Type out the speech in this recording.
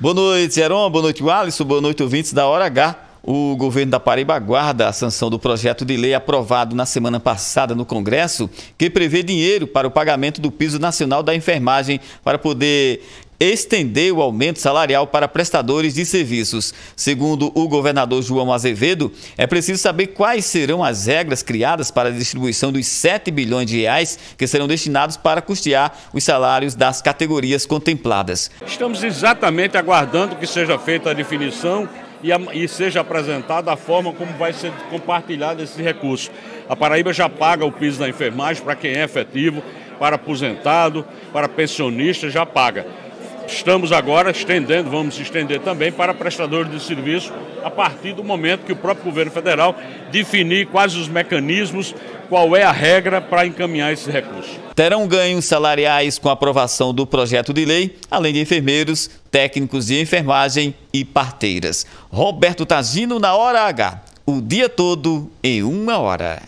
Boa noite, Heron. Boa noite, Alisson. Boa noite, ouvintes da Hora H. O governo da Paraíba aguarda a sanção do projeto de lei aprovado na semana passada no Congresso, que prevê dinheiro para o pagamento do piso nacional da enfermagem para poder estender o aumento salarial para prestadores de serviços. Segundo o governador João Azevedo, é preciso saber quais serão as regras criadas para a distribuição dos 7 bilhões de reais que serão destinados para custear os salários das categorias contempladas. Estamos exatamente aguardando que seja feita a definição e, a, e seja apresentada a forma como vai ser compartilhado esse recurso. A Paraíba já paga o piso da enfermagem para quem é efetivo, para aposentado, para pensionista, já paga. Estamos agora estendendo, vamos estender também para prestadores de serviço a partir do momento que o próprio governo federal definir quais os mecanismos, qual é a regra para encaminhar esse recurso. Terão ganhos salariais com a aprovação do projeto de lei, além de enfermeiros, técnicos de enfermagem e parteiras. Roberto Tazino na Hora H. O dia todo em uma hora.